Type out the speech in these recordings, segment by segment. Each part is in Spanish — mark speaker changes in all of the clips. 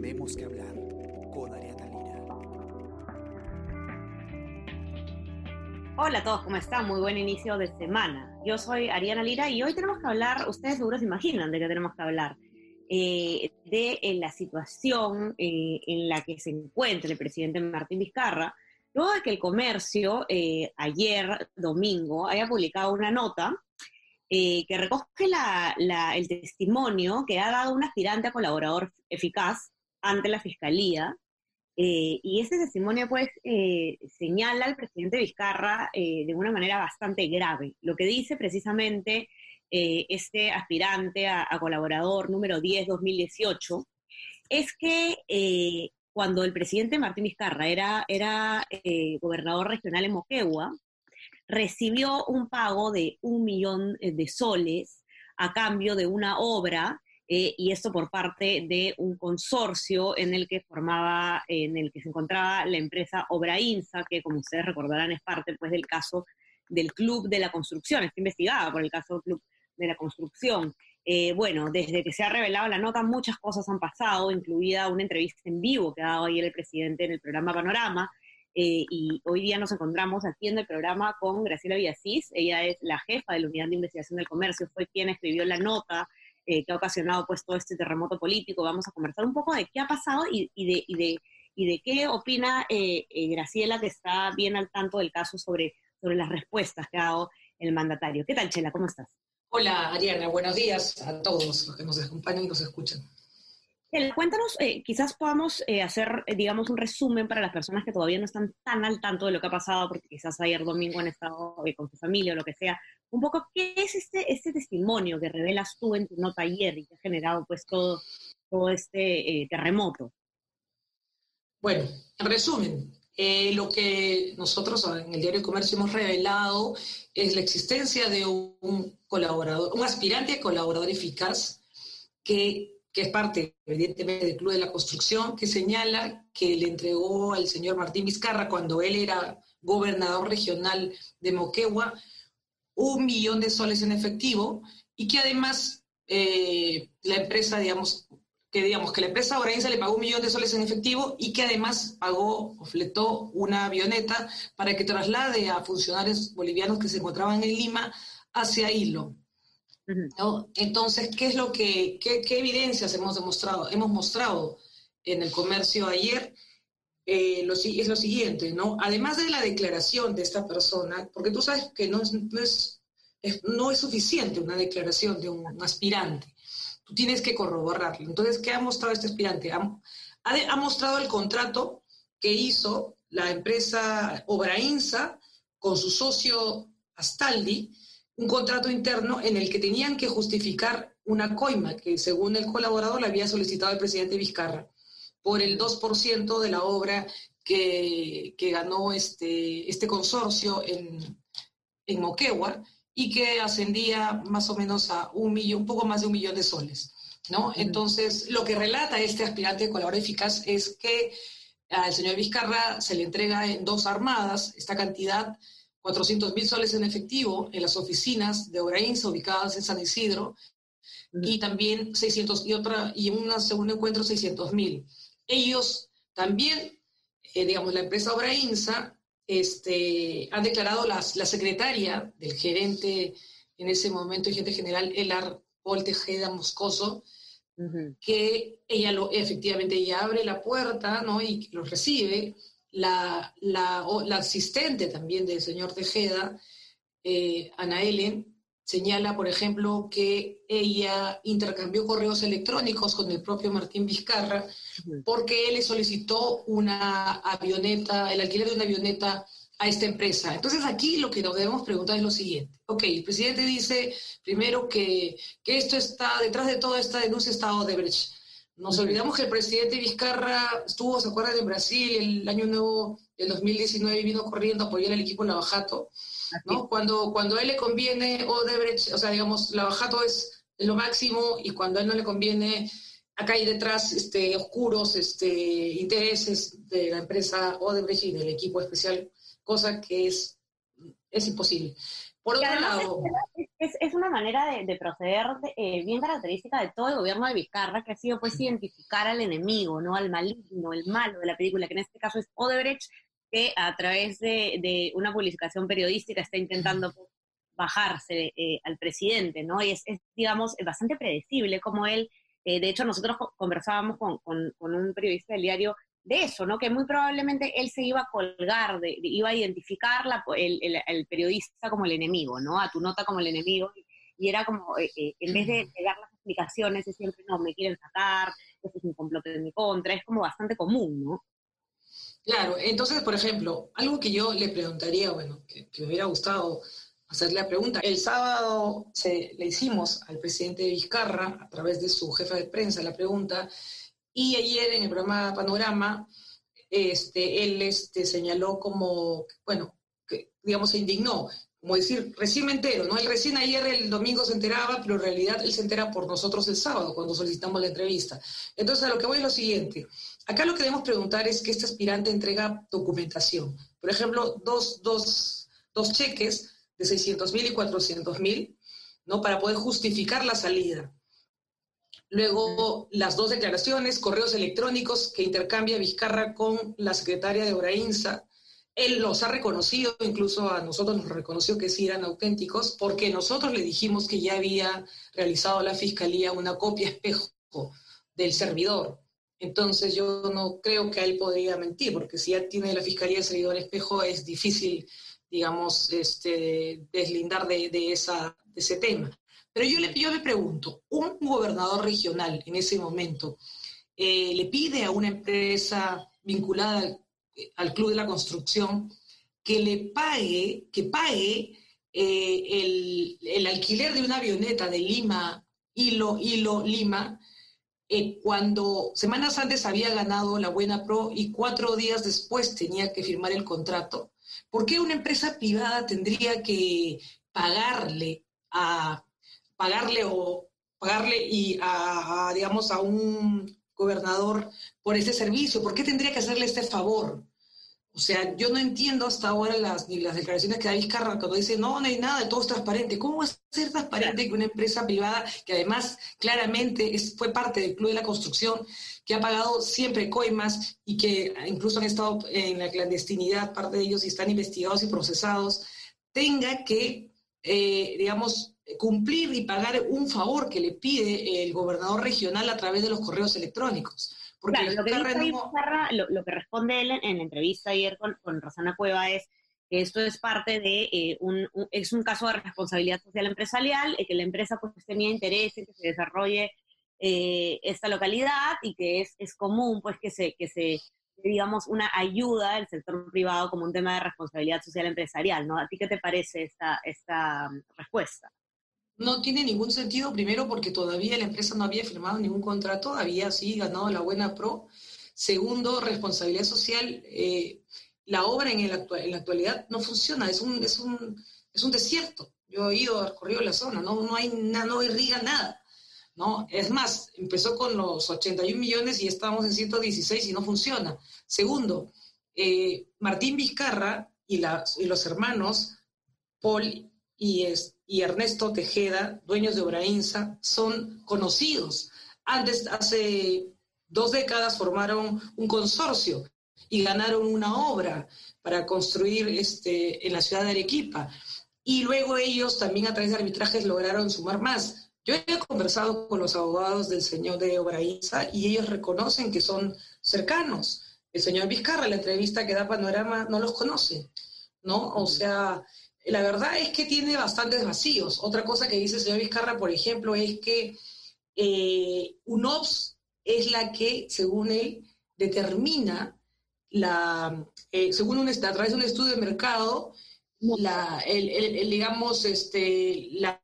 Speaker 1: Tenemos que hablar con Ariana Lira.
Speaker 2: Hola a todos, ¿cómo están? Muy buen inicio de semana. Yo soy Ariana Lira y hoy tenemos que hablar, ustedes seguro se imaginan de qué tenemos que hablar, eh, de eh, la situación eh, en la que se encuentra el presidente Martín Vizcarra, luego de que el comercio ayer, domingo, haya publicado una nota que recoge el testimonio que ha dado un aspirante a colaborador eficaz ante la Fiscalía. Eh, y ese testimonio, pues, eh, señala al presidente Vizcarra eh, de una manera bastante grave. Lo que dice precisamente este aspirante a, colaborador número 10-2018 es que cuando el presidente Martín Vizcarra era, era gobernador regional en Moquegua, recibió un pago de un millón de soles a cambio de una obra eh, y esto por parte de un consorcio en el que formaba, en el que se encontraba la empresa Obrainsa, que como ustedes recordarán es parte pues del caso del Club de la Construcción, está investigada por el caso del Club de la Construcción. Eh, bueno, desde que se ha revelado la nota, muchas cosas han pasado, incluida una entrevista en vivo que ha dado ayer el presidente en el programa Panorama. Eh, y hoy día nos encontramos aquí en el programa con Graciela Villasís. Ella es la jefa de la Unidad de Investigación del Comercio, fue quien escribió la nota eh, que ha ocasionado pues todo este terremoto político. Vamos a conversar un poco de qué ha pasado y, de, y de, y de qué opina eh, eh, Graciela, que está bien al tanto del caso sobre, sobre las respuestas que ha dado el mandatario. ¿Qué tal, Chela? ¿Cómo estás?
Speaker 3: Hola, Ariana. Buenos días a todos los que nos acompañan y nos escuchan.
Speaker 2: Cuéntanos, eh, quizás podamos eh, hacer, eh, digamos, un resumen para las personas que todavía no están tan al tanto de lo que ha pasado, porque quizás ayer domingo han estado con su familia o lo que sea. Un poco, ¿qué es este, este testimonio que revelas tú en tu nota ayer y que ha generado pues todo, este terremoto?
Speaker 3: Bueno, en resumen, lo que nosotros en el Diario de Comercio hemos revelado es la existencia de un colaborador, un aspirante colaborador eficaz que que es parte, evidentemente, del Club de la Construcción, que señala que le entregó al señor Martín Vizcarra, cuando él era gobernador regional de Moquegua, un millón de soles en efectivo y que además eh, la empresa, digamos, que digamos que la empresa Orense le pagó un millón de soles en efectivo y que además pagó o fletó una avioneta para que traslade a funcionarios bolivianos que se encontraban en Lima hacia Hilo. Entonces, ¿qué es lo que, qué, evidencias hemos demostrado? Hemos mostrado en el comercio ayer eh, es lo siguiente, ¿no? Además de la declaración de esta persona, porque tú sabes que no es, no es, no es suficiente una declaración de un, aspirante, tú tienes que corroborarlo. Entonces, ¿qué ha mostrado este aspirante? Ha, ha, mostrado el contrato que hizo la empresa Obrainsa con su socio Astaldi, un contrato interno en el que tenían que justificar una coima que según el colaborador le había solicitado el presidente Vizcarra por el 2% de la obra que, ganó este, este consorcio en, en Moquegua y que ascendía más o menos a un millón, un poco más de un millón de soles. ¿no? Entonces, lo que relata este aspirante de colaborador eficaz es que al señor Vizcarra se le entrega en dos armadas esta cantidad 400 mil soles en efectivo en las oficinas de Obrainsa ubicadas en San Isidro y también 600 y otra y en un segundo encuentro 600 mil. Ellos también, eh, digamos, la empresa Obrainsa este, han declarado las, la secretaria del gerente en ese momento, el gerente general Elar Paul Tejeda Moscoso, que ella lo, efectivamente ella abre la puerta ¿no? y los recibe la, la, asistente también del señor Tejeda, eh, Ana Ellen, señala, por ejemplo, que ella intercambió correos electrónicos con el propio Martín Vizcarra porque él le solicitó una avioneta, el alquiler de una avioneta a esta empresa. Entonces aquí lo que nos debemos preguntar es lo siguiente. Ok, el presidente dice primero que, que esto está, detrás de toda esta denuncia está Odebrecht. Nos olvidamos que el presidente Vizcarra estuvo, ¿se acuerdan, en Brasil el año nuevo del 2019 y vino corriendo a apoyar al equipo Lavajato? ¿No? Cuando, cuando a él le conviene Odebrecht, o sea, digamos, Lavajato es lo máximo y cuando a él no le conviene, acá hay detrás este, oscuros este, intereses de la empresa Odebrecht y del equipo especial, cosa que es, es imposible. Por otro lado...
Speaker 2: Es, es, una manera de, proceder eh, bien característica de todo el gobierno de Vizcarra, que ha sido pues identificar al enemigo, ¿no? Al maligno, el malo de la película, que en este caso es Odebrecht, que a través de, una publicación periodística está intentando bajarse eh, al presidente, ¿no? Y es, digamos, bastante predecible como él, eh, de hecho nosotros conversábamos con, con, un periodista del diario de eso, ¿no? Que muy probablemente él se iba a colgar, de, iba a identificar el, el, periodista como el enemigo, ¿no? A tu nota como el enemigo. Y, era como, eh, en vez de, dar las explicaciones, es siempre, no, me quieren sacar, esto es un complot en mi contra, es como bastante común, ¿no?
Speaker 3: Claro, entonces, por ejemplo, algo que yo le preguntaría, bueno, que, me hubiera gustado hacerle la pregunta. El sábado se, le hicimos al presidente Vizcarra, a través de su jefa de prensa, la pregunta, y ayer en el programa Panorama, este, él este, señaló como, bueno, que, digamos, se indignó, como decir, recién me entero, ¿no? Él recién ayer, el domingo se enteraba, pero en realidad él se entera por nosotros el sábado, cuando solicitamos la entrevista. Entonces, a lo que voy es lo siguiente. Acá lo que debemos preguntar es que este aspirante entrega documentación. Por ejemplo, dos, dos, dos cheques de 600 mil y 400 mil, ¿no? Para poder justificar la salida. Luego, las dos declaraciones, correos electrónicos que intercambia Vizcarra con la secretaria de Obrainsa. Él los ha reconocido, incluso a nosotros nos reconoció que sí eran auténticos, porque nosotros le dijimos que ya había realizado la fiscalía una copia espejo del servidor. Entonces yo no creo que él podría mentir, porque si ya tiene la Fiscalía de Servidor Espejo es difícil, digamos, este, deslindar de, ese tema. Pero yo le, yo me pregunto, un gobernador regional en ese momento eh, le pide a una empresa vinculada al, Club de la Construcción que le pague, que pague eh, el, alquiler de una avioneta de Lima, Hilo, Hilo, Lima, eh, cuando semanas antes había ganado la Buena Pro y cuatro días después tenía que firmar el contrato, ¿por qué una empresa privada tendría que pagarle a pagarle o pagarle y a, digamos a un gobernador por ese servicio? ¿Por qué tendría que hacerle este favor? O sea, yo no entiendo hasta ahora las, ni las declaraciones que da Vizcarra cuando dice, no, no hay nada, todo es transparente. ¿Cómo va a ser transparente que una empresa privada, que además claramente fue parte del Club de la Construcción, que ha pagado siempre coimas y que incluso han estado en la clandestinidad, parte de ellos, y están investigados y procesados, tenga que, eh, digamos, cumplir y pagar un favor que le pide el gobernador regional a través de los correos electrónicos?
Speaker 2: Claro, lo que, lo, que responde él en, la entrevista ayer con, con Rosana Cueva es que esto es parte de eh, un, es un caso de responsabilidad social empresarial, y que la empresa pues tenía interés en que se desarrolle eh, esta localidad y que es, es común pues que se, que se digamos, una ayuda del sector privado como un tema de responsabilidad social empresarial, ¿no? ¿A ti qué te parece esta, esta respuesta?
Speaker 3: No tiene ningún sentido, primero porque todavía la empresa no había firmado ningún contrato, había sí ganado la buena pro. Segundo, responsabilidad social. Eh, la obra en, en, la actualidad no funciona, es un, es un, es un desierto. Yo he ido, recorrido la zona, no, no, hay, no irriga nada. ¿no? Es más, empezó con los 81 millones y estamos en 116 y no funciona. Segundo, eh, Martín Vizcarra y, y los hermanos Paul y, es, y Ernesto Tejeda, dueños de Obrainsa, son conocidos. Antes, hace dos décadas, formaron un consorcio y ganaron una obra para construir este, en la ciudad de Arequipa. Y luego ellos también a través de arbitrajes lograron sumar más. Yo he conversado con los abogados del señor de Obrainsa y ellos reconocen que son cercanos. El señor Vizcarra, la entrevista que da Panorama, no los conoce, ¿no? O sea, la verdad es que tiene bastantes vacíos. Otra cosa que dice el señor Vizcarra, por ejemplo, es que eh, UNOPS es la que, según él, determina, la, eh, según un, a través de un estudio de mercado, la, el, digamos, este, la,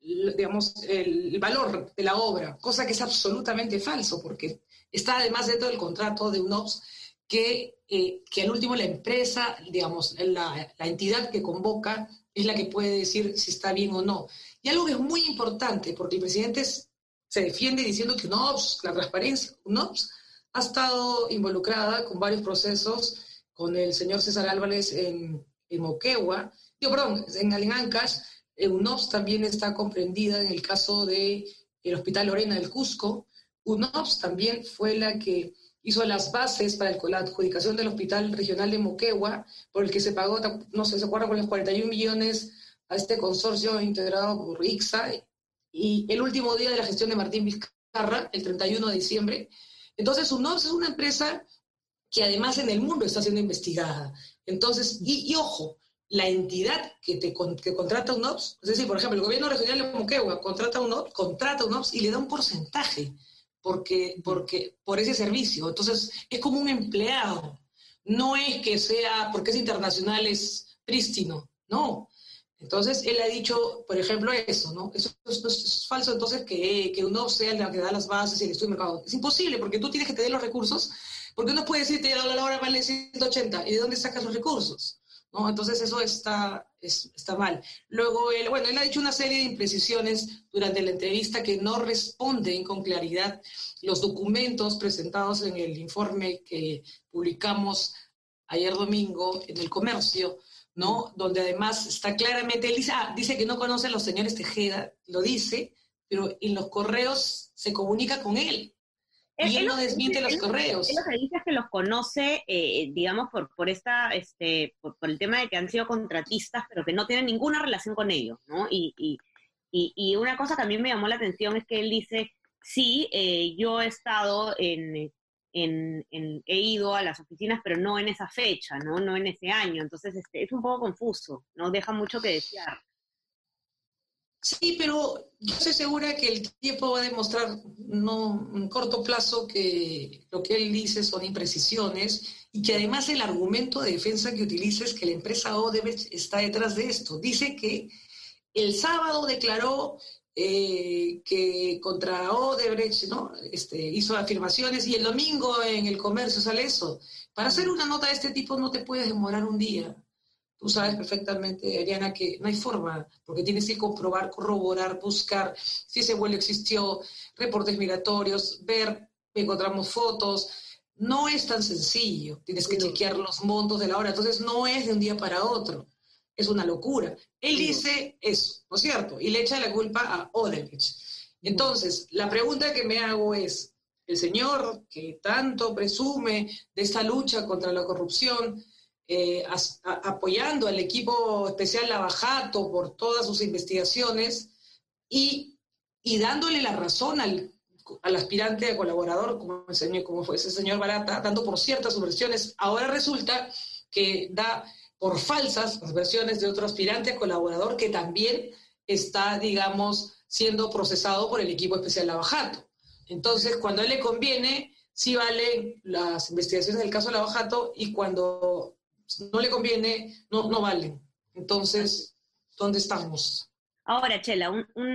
Speaker 3: digamos, el valor de la obra, cosa que es absolutamente falso, porque está además dentro del contrato de UNOPS que, eh, que al último la empresa, digamos, la, la, entidad que convoca es la que puede decir si está bien o no. Y algo que es muy importante, porque el presidente se defiende diciendo que UNOPS, la transparencia, UNOPS ha estado involucrada con varios procesos con el señor César Álvarez en, en Moquegua, yo, perdón, en, en Ancash, UNOPS también está comprendida en el caso del el Hospital Lorena del Cusco. UNOPS también fue la que hizo las bases para la adjudicación del Hospital Regional de Moquegua, por el que se pagó, no sé, se acuerda, con los 41 millones a este consorcio integrado por ICSA, y el último día de la gestión de Martín Vizcarra, el 31 de diciembre. Entonces, UNOPS es una empresa que además en el mundo está siendo investigada. Entonces, y, ojo, la entidad que, te, que contrata un OPS, es decir, por ejemplo, el gobierno regional de Moquegua contrata un OPS, contrata un OPS y le da un porcentaje porque, porque, por ese servicio. Entonces, es como un empleado. No es que sea, porque es internacional, es prístino. No. Entonces, él ha dicho, por ejemplo, eso, ¿no? Eso, es falso, entonces, que, que uno sea el que da las bases y el estudio de mercado. Es imposible, porque tú tienes que tener los recursos, porque uno puede decirte, la hora vale 180, ¿y de dónde sacas los recursos? ¿No? Entonces eso está, está mal. Luego, él, bueno, él ha dicho una serie de imprecisiones durante la entrevista que no responden con claridad los documentos presentados en el informe que publicamos ayer domingo en el comercio, ¿no? Donde además está claramente, él dice, ah, dice que no conoce a los señores Tejeda, lo dice, pero en los correos se comunica con él. Y él, no desmiente los correos.
Speaker 2: Él lo que dice es que los conoce, eh, digamos, por, por, esta, este, por, el tema de que han sido contratistas, pero que no tienen ninguna relación con ellos, ¿no? Y, y, y, una cosa que a mí me llamó la atención es que él dice, sí, eh, yo he estado en, en, he ido a las oficinas, pero no en esa fecha, ¿no? No en ese año. Entonces, este, es un poco confuso, ¿no? Deja mucho que desear.
Speaker 3: Sí, pero yo estoy segura que el tiempo va a demostrar no, en corto plazo que lo que él dice son imprecisiones y que además el argumento de defensa que utiliza es que la empresa Odebrecht está detrás de esto. Dice que el sábado declaró eh, que contra Odebrecht ¿no? este, hizo afirmaciones y el domingo en el comercio sale eso. Para hacer una nota de este tipo no te puedes demorar un día. Tú sabes perfectamente, Ariana, que no hay forma, porque tienes que comprobar, corroborar, buscar si ese vuelo existió, reportes migratorios, ver, encontramos fotos. No es tan sencillo, tienes que chequear los montos de la hora, entonces no es de un día para otro, es una locura. Él dice eso, ¿no es cierto? Y le echa la culpa a Odebrecht. Entonces, la pregunta que me hago es, el señor que tanto presume de esta lucha contra la corrupción, eh, apoyando al equipo especial Lavajato por todas sus investigaciones y, y dándole la razón al, aspirante a colaborador, como, el como fue ese señor Barata, dando por ciertas versiones. Ahora resulta que da por falsas las versiones de otro aspirante a colaborador que también está, digamos, siendo procesado por el equipo especial Lavajato. Entonces, cuando a él le conviene, sí valen las investigaciones del caso Lavajato y cuando no le conviene, no, no valen. Entonces, ¿dónde estamos?
Speaker 2: Ahora, Chela,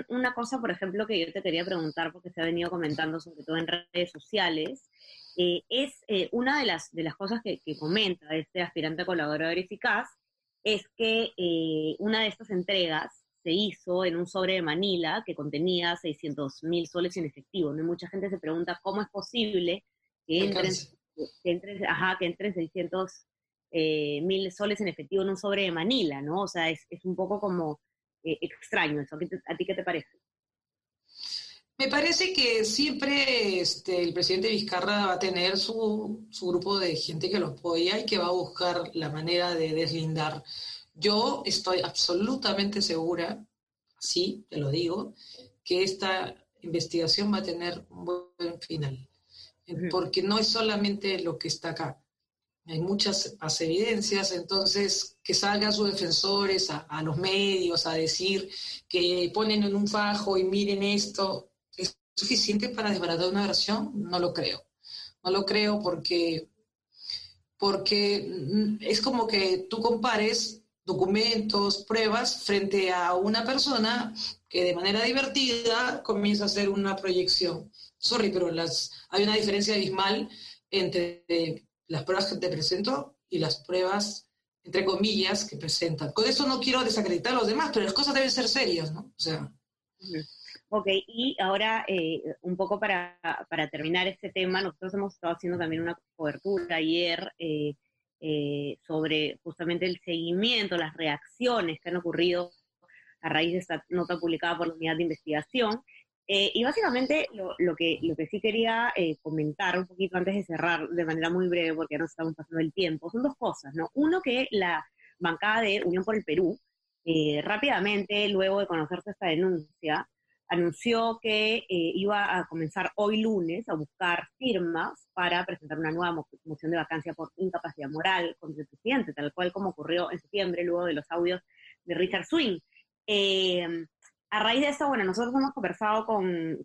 Speaker 2: una cosa, por ejemplo, que yo te quería preguntar, porque se ha venido comentando sobre todo en redes sociales, eh, es eh, una de las, de las cosas que, comenta este aspirante colaborador eficaz, es que eh, una de estas entregas se hizo en un sobre de Manila que contenía 600 mil soles en efectivo. ¿no? mucha gente se pregunta cómo es posible que entren, que entren, ajá, que entren 600 eh, mil soles en efectivo en un sobre de Manila, ¿no? O sea, es, un poco como eh, extraño eso. ¿A ti qué te parece?
Speaker 3: Me parece que siempre este, el presidente Vizcarra va a tener su, su, grupo de gente que lo apoya y que va a buscar la manera de deslindar. Yo estoy absolutamente segura, sí, te lo digo, que esta investigación va a tener un buen final, porque no es solamente lo que está acá hay muchas evidencias, entonces que salgan sus defensores a, los medios a decir que ponen en un fajo y miren esto, ¿es suficiente para desbaratar una versión? No lo creo. No lo creo porque, porque es como que tú compares documentos, pruebas frente a una persona que de manera divertida comienza a hacer una proyección. Sorry, pero las, hay una diferencia abismal entre las pruebas que te presento y las pruebas, entre comillas, que presentan. Con eso no quiero desacreditar a los demás, pero las cosas deben ser serias, ¿no? O sea.
Speaker 2: Ok, y ahora eh, un poco para, para, terminar este tema, nosotros hemos estado haciendo también una cobertura ayer eh, eh, sobre justamente el seguimiento, las reacciones que han ocurrido a raíz de esta nota publicada por la unidad de investigación. Eh, y básicamente lo, que, lo que sí quería eh, comentar un poquito antes de cerrar de manera muy breve, porque ya nos estamos pasando el tiempo, son dos cosas, ¿no? Uno que la bancada de Unión por el Perú, rápidamente, luego de conocerse esta denuncia, anunció que iba a comenzar hoy lunes a buscar firmas para presentar una nueva moción de vacancia por incapacidad moral contra el presidente, tal cual como ocurrió en septiembre, luego de los audios de Richard Swing. Eh, a raíz de esto, bueno, nosotros hemos conversado con,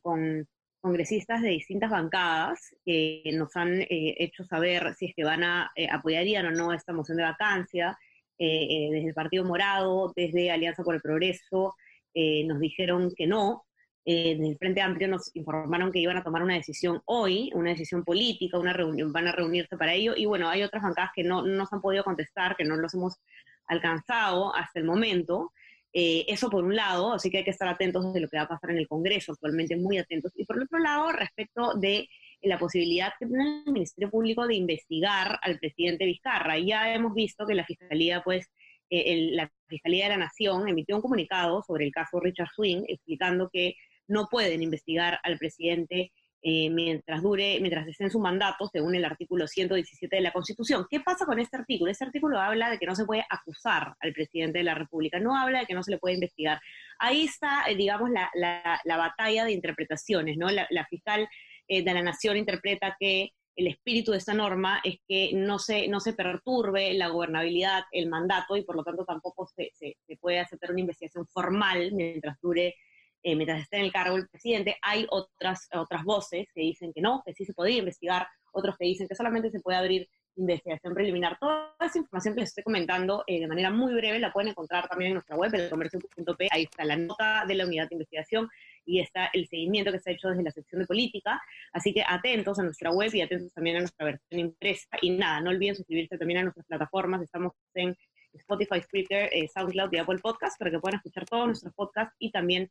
Speaker 2: congresistas de distintas bancadas que nos han eh, hecho saber si es que van a eh, apoyarían o no esta moción de vacancia, desde el Partido Morado, desde Alianza por el Progreso, nos dijeron que no, eh, desde el Frente Amplio nos informaron que iban a tomar una decisión hoy, una decisión política, una reunión, van a reunirse para ello, y bueno, hay otras bancadas que no nos han podido contestar, que no los hemos alcanzado hasta el momento. Eh, eso por un lado, así que hay que estar atentos de lo que va a pasar en el Congreso, actualmente muy atentos. Y por otro lado, respecto de la posibilidad que tiene el Ministerio Público de investigar al presidente Vizcarra. Ya hemos visto que la Fiscalía, pues, eh, la Fiscalía de la Nación emitió un comunicado sobre el caso Richard Swing, explicando que no pueden investigar al presidente eh, mientras dure, mientras esté en su mandato, según el artículo 117 de la Constitución. ¿Qué pasa con este artículo? Este artículo habla de que no se puede acusar al presidente de la República, no habla de que no se le puede investigar. Ahí está, eh, digamos, la, la, batalla de interpretaciones, ¿no? La, fiscal eh, de la Nación interpreta que el espíritu de esta norma es que no se, no se perturbe la gobernabilidad, el mandato, y por lo tanto tampoco se puede hacer una investigación formal mientras dure eh, mientras esté en el cargo el presidente, hay otras, otras voces que dicen que no, que sí se podía investigar, otros que dicen que solamente se puede abrir investigación preliminar. Toda esa información que les estoy comentando eh, de manera muy breve la pueden encontrar también en nuestra web, elcomercio.p. Ahí está la nota de la unidad de investigación y está el seguimiento que se ha hecho desde la sección de política. Así que atentos a nuestra web y atentos también a nuestra versión impresa. Y nada, no olviden suscribirse también a nuestras plataformas. Estamos en Spotify, Spreaker, eh, SoundCloud y Apple Podcast para que puedan escuchar todos nuestros podcasts y también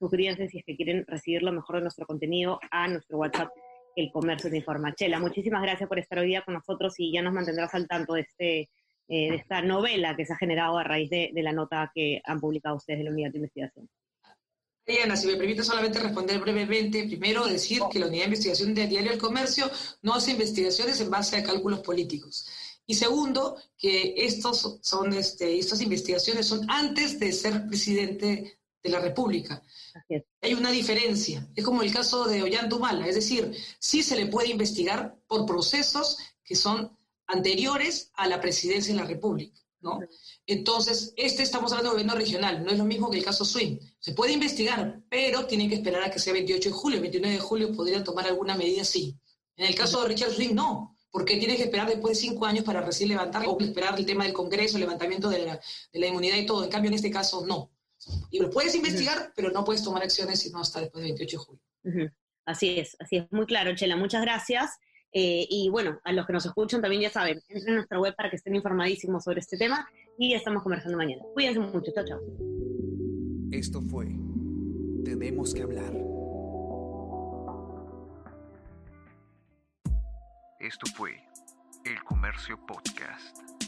Speaker 2: suscríbanse si es que quieren recibir lo mejor de nuestro contenido a nuestro WhatsApp, El Comercio de Informa. Chela, muchísimas gracias por estar hoy día con nosotros y ya nos mantendrás al tanto de, este, eh, de esta novela que se ha generado a raíz de, la nota que han publicado ustedes de la unidad de investigación.
Speaker 3: Diana, si me permite solamente responder brevemente, primero decir que la unidad de investigación de Diario El Comercio no hace investigaciones en base a cálculos políticos. Y segundo, que estos son, este, estas investigaciones son antes de ser presidente de la República. Hay una diferencia. Es como el caso de Ollanta es decir, sí se le puede investigar por procesos que son anteriores a la presidencia de la República. ¿no? Entonces, este estamos hablando de gobierno regional, no es lo mismo que el caso Swing. Se puede investigar, pero tienen que esperar a que sea 28 de julio. El 29 de julio podrían tomar alguna medida, sí. En el caso de Richard Swing, no, porque tiene que esperar después de cinco años para recién levantar o esperar el tema del Congreso, el levantamiento de la, de la inmunidad y todo. En cambio, en este caso, no. Y lo puedes investigar, pero no puedes tomar acciones si no hasta después del 28 de julio.
Speaker 2: Así es, así es, muy claro, Chela. Muchas gracias. Eh, y bueno, a los que nos escuchan también ya saben, entren en nuestra web para que estén informadísimos sobre este tema y ya estamos conversando mañana. Cuídense mucho, chao, chao.
Speaker 1: Esto fue Tenemos que hablar.
Speaker 4: Esto fue El Comercio Podcast.